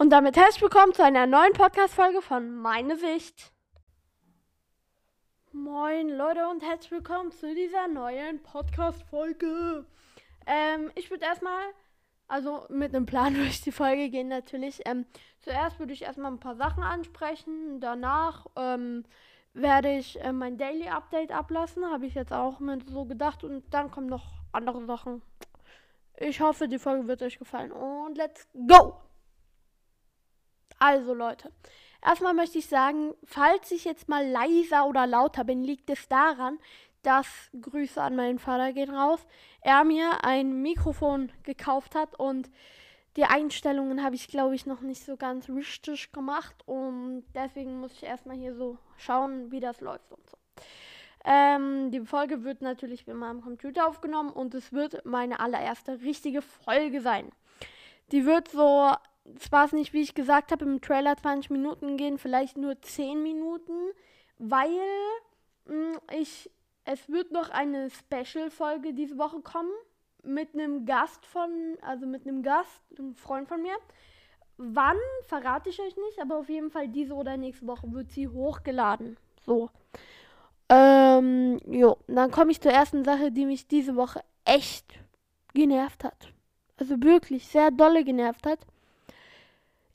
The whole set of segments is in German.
Und damit herzlich willkommen zu einer neuen Podcast-Folge von Meine Sicht. Moin Leute und herzlich willkommen zu dieser neuen Podcast-Folge. Ähm, ich würde erstmal, also mit einem Plan durch die Folge gehen natürlich. Ähm, zuerst würde ich erstmal ein paar Sachen ansprechen. Danach ähm, werde ich äh, mein Daily Update ablassen. Habe ich jetzt auch mir so gedacht. Und dann kommen noch andere Sachen. Ich hoffe, die Folge wird euch gefallen. Und let's go! Also Leute, erstmal möchte ich sagen, falls ich jetzt mal leiser oder lauter bin, liegt es daran, dass Grüße an meinen Vater gehen raus. Er mir ein Mikrofon gekauft hat und die Einstellungen habe ich, glaube ich, noch nicht so ganz richtig gemacht und deswegen muss ich erstmal hier so schauen, wie das läuft und so. Ähm, die Folge wird natürlich mit meinem Computer aufgenommen und es wird meine allererste richtige Folge sein. Die wird so zwar es nicht, wie ich gesagt habe, im Trailer 20 Minuten gehen, vielleicht nur 10 Minuten, weil mh, hm, ich, es wird noch eine Special-Folge diese Woche kommen mit einem Gast von, also mit einem Gast, einem Freund von mir. Wann verrate ich euch nicht, aber auf jeden Fall diese oder nächste Woche wird sie hochgeladen. So. Ähm, jo, dann komme ich zur ersten Sache, die mich diese Woche echt genervt hat. Also wirklich sehr dolle genervt hat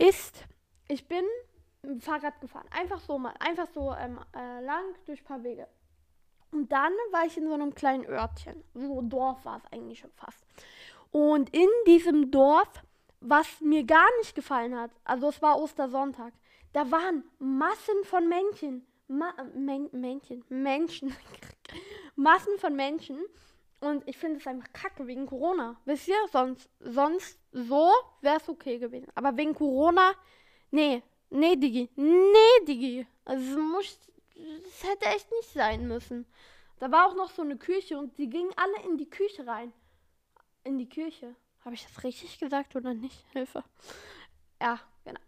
ist, ich bin Fahrrad gefahren. Einfach so mal, einfach so ähm, äh, lang durch ein paar Wege. Und dann war ich in so einem kleinen Örtchen. So Dorf war es eigentlich schon fast. Und in diesem Dorf, was mir gar nicht gefallen hat, also es war Ostersonntag, da waren Massen von Männchen. Ma Männchen, Menschen. Massen von Menschen. Und ich finde es einfach kacke wegen Corona. Wisst ihr? Sonst, sonst so wäre es okay gewesen. Aber wegen Corona, nee, nee, Digi, nee, Digi. Also es es hätte echt nicht sein müssen. Da war auch noch so eine Küche und die gingen alle in die Küche rein. In die Küche. Habe ich das richtig gesagt oder nicht? Hilfe. Ja, genau.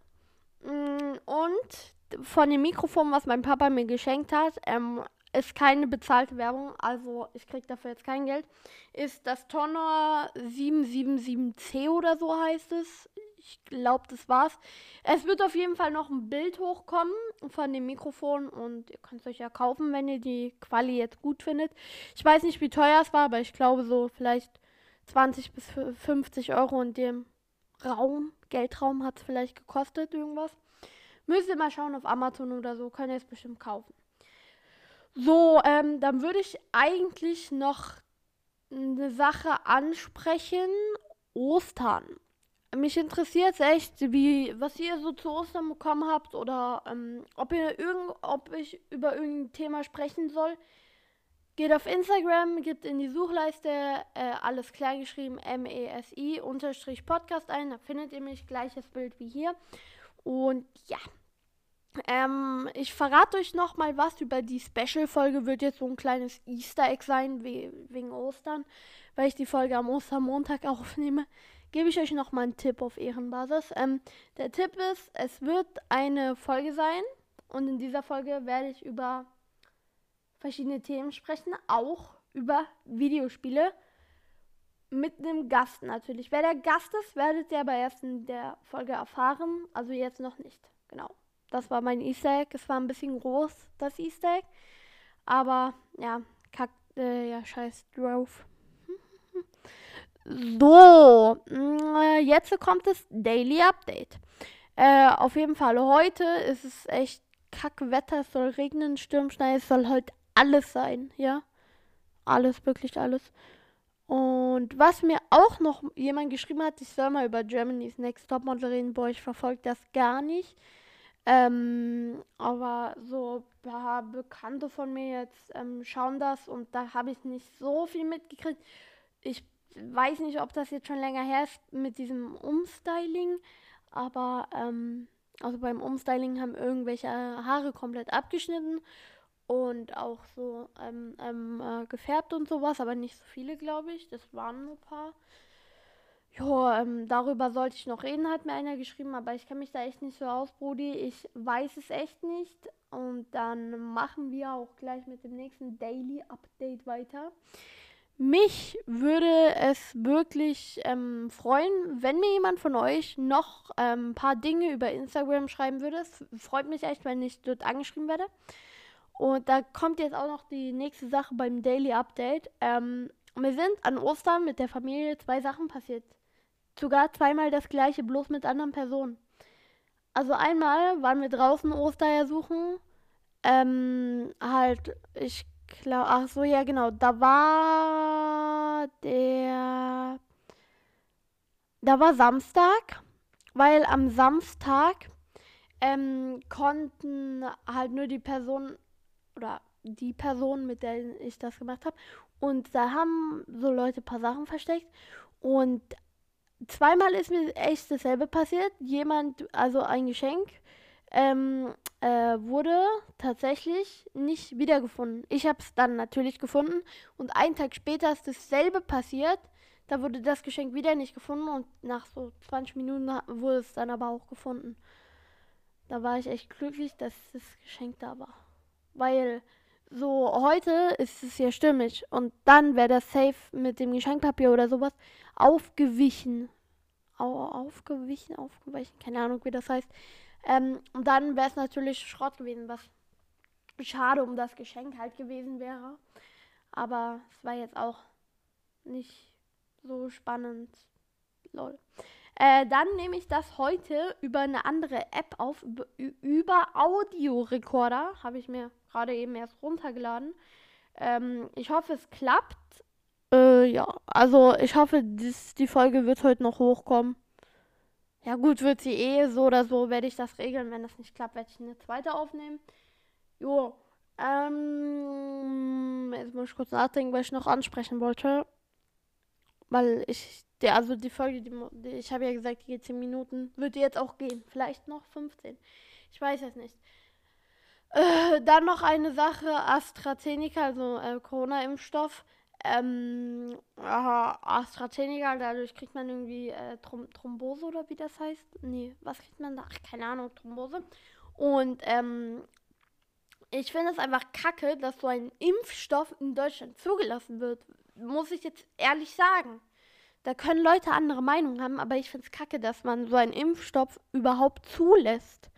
Mm, und von dem Mikrofon, was mein Papa mir geschenkt hat, ähm, ist keine bezahlte Werbung, also ich kriege dafür jetzt kein Geld, ist das Tonner 777C oder so heißt es. Ich glaube, das war's. Es wird auf jeden Fall noch ein Bild hochkommen von dem Mikrofon und ihr könnt es euch ja kaufen, wenn ihr die Quali jetzt gut findet. Ich weiß nicht, wie teuer es war, aber ich glaube so vielleicht 20 bis 50 Euro in dem Raum, Geldraum hat es vielleicht gekostet, irgendwas. Müsst ihr mal schauen auf Amazon oder so, könnt ihr es bestimmt kaufen. So, ähm, dann würde ich eigentlich noch eine Sache ansprechen. Ostern. Mich interessiert echt, wie, was ihr so zu Ostern bekommen habt oder ähm, ob, ihr irgend, ob ich über irgendein Thema sprechen soll. Geht auf Instagram, gebt in die Suchleiste äh, alles klar geschrieben, M-E-S-I, Unterstrich Podcast ein. Da findet ihr mich, gleiches Bild wie hier. Und ja, ähm, ich verrate euch noch mal was über die Special-Folge. Wird jetzt so ein kleines Easter Egg sein, we wegen Ostern, weil ich die Folge am Ostermontag aufnehme. Gebe ich euch noch mal einen Tipp auf Ehrenbasis. Ähm, der Tipp ist, es wird eine Folge sein und in dieser Folge werde ich über verschiedene Themen sprechen, auch über Videospiele mit einem Gast natürlich. Wer der Gast ist, werdet ihr aber erst in der Folge erfahren, also jetzt noch nicht. Genau. Das war mein Easter Egg. Es war ein bisschen groß, das Easter Egg. Aber ja, kack, äh, ja, scheiß drauf. so, äh, jetzt kommt das Daily Update. Äh, auf jeden Fall, heute ist es echt Kackwetter. Es soll regnen, Sturm, schneien. Es soll heute alles sein, ja. Alles, wirklich alles. Und was mir auch noch jemand geschrieben hat, ich soll mal über Germany's Next Topmodel reden, boah, ich verfolge das gar nicht. Ähm, aber so ein paar Bekannte von mir jetzt ähm, schauen das und da habe ich nicht so viel mitgekriegt. Ich weiß nicht, ob das jetzt schon länger her ist mit diesem Umstyling, aber ähm, also beim Umstyling haben irgendwelche Haare komplett abgeschnitten und auch so ähm, ähm, äh, gefärbt und sowas, aber nicht so viele, glaube ich. Das waren nur ein paar. Ja, ähm, darüber sollte ich noch reden, hat mir einer geschrieben, aber ich kenne mich da echt nicht so aus, Brudi. Ich weiß es echt nicht. Und dann machen wir auch gleich mit dem nächsten Daily Update weiter. mich würde es wirklich ähm, freuen, wenn mir jemand von euch noch ähm, ein paar Dinge über Instagram schreiben würde. Es freut mich echt, wenn ich dort angeschrieben werde. Und da kommt jetzt auch noch die nächste Sache beim Daily Update. Ähm, mir sind an Ostern mit der Familie zwei Sachen passiert. Sogar zweimal das gleiche, bloß mit anderen Personen. Also einmal waren wir draußen Ostereier suchen. Ähm, halt, ich glaube, ach so, ja genau, da war der, da war Samstag, weil am Samstag ähm, konnten halt nur die Personen oder die Person, mit der ich das gemacht habe. Und da haben so Leute ein paar Sachen versteckt. Und zweimal ist mir echt dasselbe passiert. Jemand, also ein Geschenk, ähm, äh, wurde tatsächlich nicht wiedergefunden. Ich habe es dann natürlich gefunden. Und einen Tag später ist dasselbe passiert. Da wurde das Geschenk wieder nicht gefunden. Und nach so 20 Minuten wurde es dann aber auch gefunden. Da war ich echt glücklich, dass das Geschenk da war. Weil so heute ist es ja stimmig und dann wäre das safe mit dem Geschenkpapier oder sowas aufgewichen. Au aufgewichen, aufgewichen, keine Ahnung, wie das heißt. Ähm, und dann wäre es natürlich Schrott gewesen, was schade um das Geschenk halt gewesen wäre. Aber es war jetzt auch nicht so spannend. Lol. Äh, dann nehme ich das heute über eine andere App auf, über, Audiorekorder. Habe ich mir gerade eben erst runtergeladen. Ähm, ich hoffe, es klappt. Äh, ja, also ich hoffe, dies, die Folge wird heute noch hochkommen. Ja gut, wird sie eh so oder so, werde ich das regeln. Wenn das nicht klappt, werde ich eine zweite aufnehmen. Jo, ähm, jetzt muss ich kurz nachdenken, was ich noch ansprechen wollte. Weil ich der, also die Folge, die, die ich habe ja gesagt, die geht 10 Minuten, wird jetzt auch gehen. Vielleicht noch 15. Ich weiß es nicht. Äh, dann noch eine Sache, AstraZeneca, also äh, Corona-Impfstoff. Ähm, AstraZeneca, dadurch kriegt man irgendwie äh, Throm Thrombose oder wie das heißt. Nee, was kriegt man da? Ach, keine Ahnung, Thrombose. Und ähm, ich finde es einfach kacke, dass so ein Impfstoff in Deutschland zugelassen wird. Muss ich jetzt ehrlich sagen. Da können Leute andere Meinungen haben, aber ich finde es kacke, dass man so einen Impfstoff überhaupt zulässt.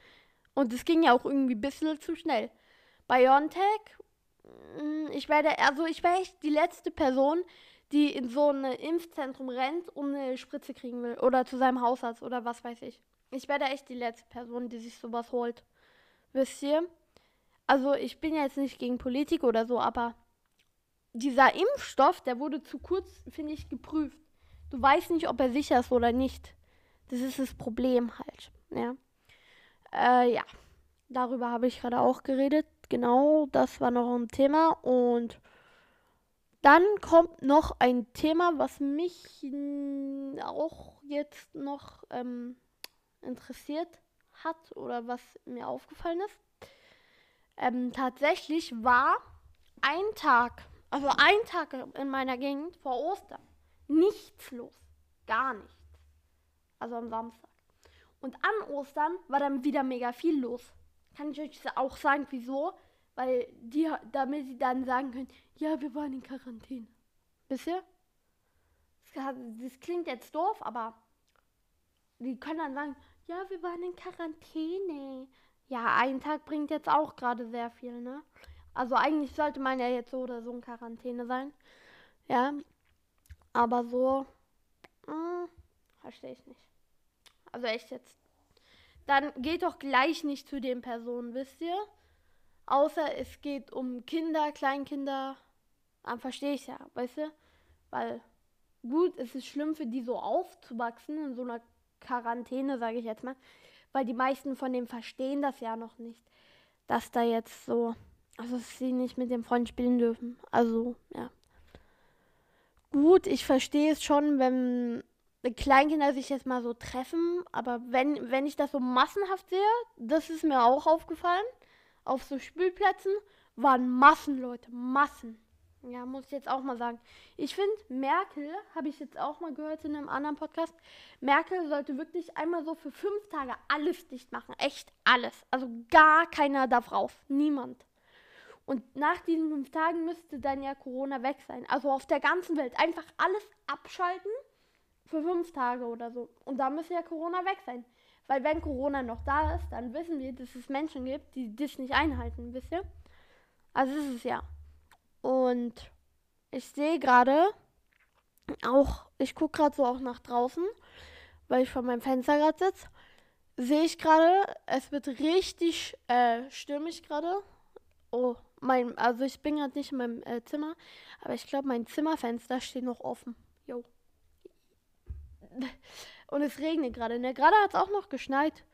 Und es ging ja auch irgendwie ein bisschen zu schnell. BioNTech, mm, ich werde, also ich wäre echt die letzte Person, die in so ein Impfzentrum rennt und eine Spritze kriegen will. Oder zu seinem Hausarzt oder was weiß ich. Ich werde echt die letzte Person, die sich sowas holt. Wisst ihr? Also ich bin jetzt nicht gegen Politik oder so, aber dieser Impfstoff, der wurde zu kurz, finde ich, geprüft. Du weißt nicht, ob er sicher ist oder nicht. Das ist das Problem halt. Ja. Äh, ja. Darüber habe ich gerade auch geredet. Genau, das war noch ein Thema. Und dann kommt noch ein Thema, was mich auch jetzt noch ähm, interessiert hat oder was mir aufgefallen ist. Ähm, tatsächlich war ein Tag, also ein Tag in meiner Gegend vor Ostern nichts los. Gar nichts. Also am Samstag. Und an Ostern war dann wieder mega viel los. Kann ich euch auch sagen, wieso? Weil die, damit sie dann sagen können, ja, wir waren in Quarantäne. Wisst ihr? Das, klingt jetzt doof, aber die können dann sagen, ja, wir waren in Quarantäne. Ja, ein Tag bringt jetzt auch gerade sehr viel, ne? Also eigentlich sollte man ja jetzt so oder so in Quarantäne sein. Ja, aber so, hm, verstehe ich nicht. Also echt jetzt. Dann geht doch gleich nicht zu den Personen, wisst ihr? Außer es geht um Kinder, Kleinkinder. Dann verstehe ich ja, weißt du? Weil, gut, es ist schlimm für die so aufzuwachsen in so einer Quarantäne, sage ich jetzt mal. Weil die meisten von denen verstehen das ja noch nicht. Dass da jetzt so, also dass sie nicht mit dem Freund spielen dürfen. Also, ja gut, ich verstehe es schon, wenn Kleinkinder sich jetzt mal so treffen, aber wenn, wenn ich das so massenhaft sehe, das ist mir auch aufgefallen, auf so Spielplätzen waren Massen, Leute, Massen. Ja, muss ich jetzt auch mal sagen. Ich finde, Merkel, habe ich jetzt auch mal gehört in einem anderen Podcast, Merkel sollte wirklich einmal so für fünf Tage alles dicht machen. Echt alles. Also gar keiner darf raus. Niemand. Und nach diesen fünf Tagen müsste dann ja Corona weg sein. Also auf der ganzen Welt. Einfach alles abschalten für fünf Tage oder so. Und dann müsste ja Corona weg sein. Weil wenn Corona noch da ist, dann wissen wir, dass es Menschen gibt, die das nicht einhalten, wisst ihr? Also ist es ja. Und ich sehe gerade auch, ich gucke gerade so auch nach draußen, weil ich vor meinem Fenster gerade sitze. Sehe ich gerade, es wird richtig äh, stürmisch gerade. Oh, mein, also ich bin gerade nicht in meinem äh, Zimmer, aber ich glaube, mein Zimmerfenster steht noch offen. Jo. Und es regnet gerade. Ne? Gerade hat es auch noch geschneit.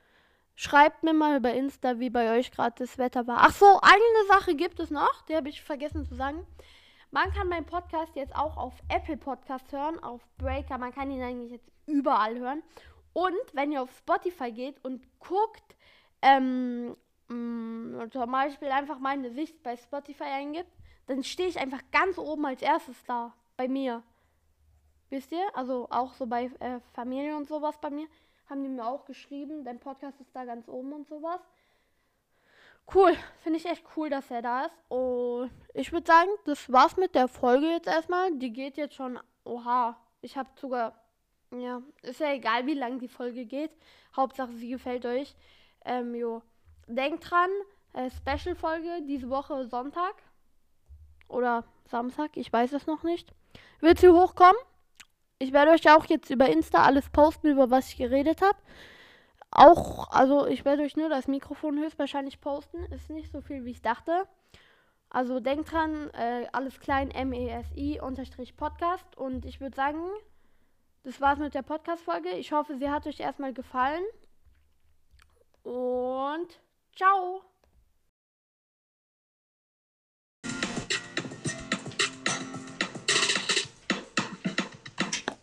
Schreibt mir mal bei Insta, wie bei euch gerade das Wetter war. Ach so, eine Sache gibt es noch, die habe ich vergessen zu sagen. Man kann meinen Podcast jetzt auch auf Apple Podcast hören, auf Breaker. Man kann ihn eigentlich jetzt überall hören. Und wenn ihr auf Spotify geht und guckt, ähm, mh, mm, zum Beispiel einfach meine Sicht bei Spotify eingibt, dann stehe ich einfach ganz oben als erstes da bei mir. Wisst ihr? Also auch so bei äh, Familie und sowas bei mir. Haben die mir auch geschrieben. Dein Podcast ist da ganz oben und sowas. Cool. Finde ich echt cool, dass er da ist. Und ich würde sagen, das war's mit der Folge jetzt erstmal. Die geht jetzt schon. Oha. Ich habe sogar. Ja, ist ja egal, wie lang die Folge geht. Hauptsache, sie gefällt euch. Ähm, jo. Denkt dran, äh, Special-Folge diese Woche Sonntag. Oder Samstag, ich weiß es noch nicht. Wird sie hochkommen? Ich werde euch auch jetzt über Insta alles posten, über was ich geredet habe. Auch, also ich werde euch nur das Mikrofon höchstwahrscheinlich posten. Ist nicht so viel, wie ich dachte. Also denkt dran, äh, alles klein, M-E-S-I unterstrich Podcast. Und ich würde sagen, das war's mit der Podcast-Folge. Ich hoffe, sie hat euch erstmal gefallen. Und ciao!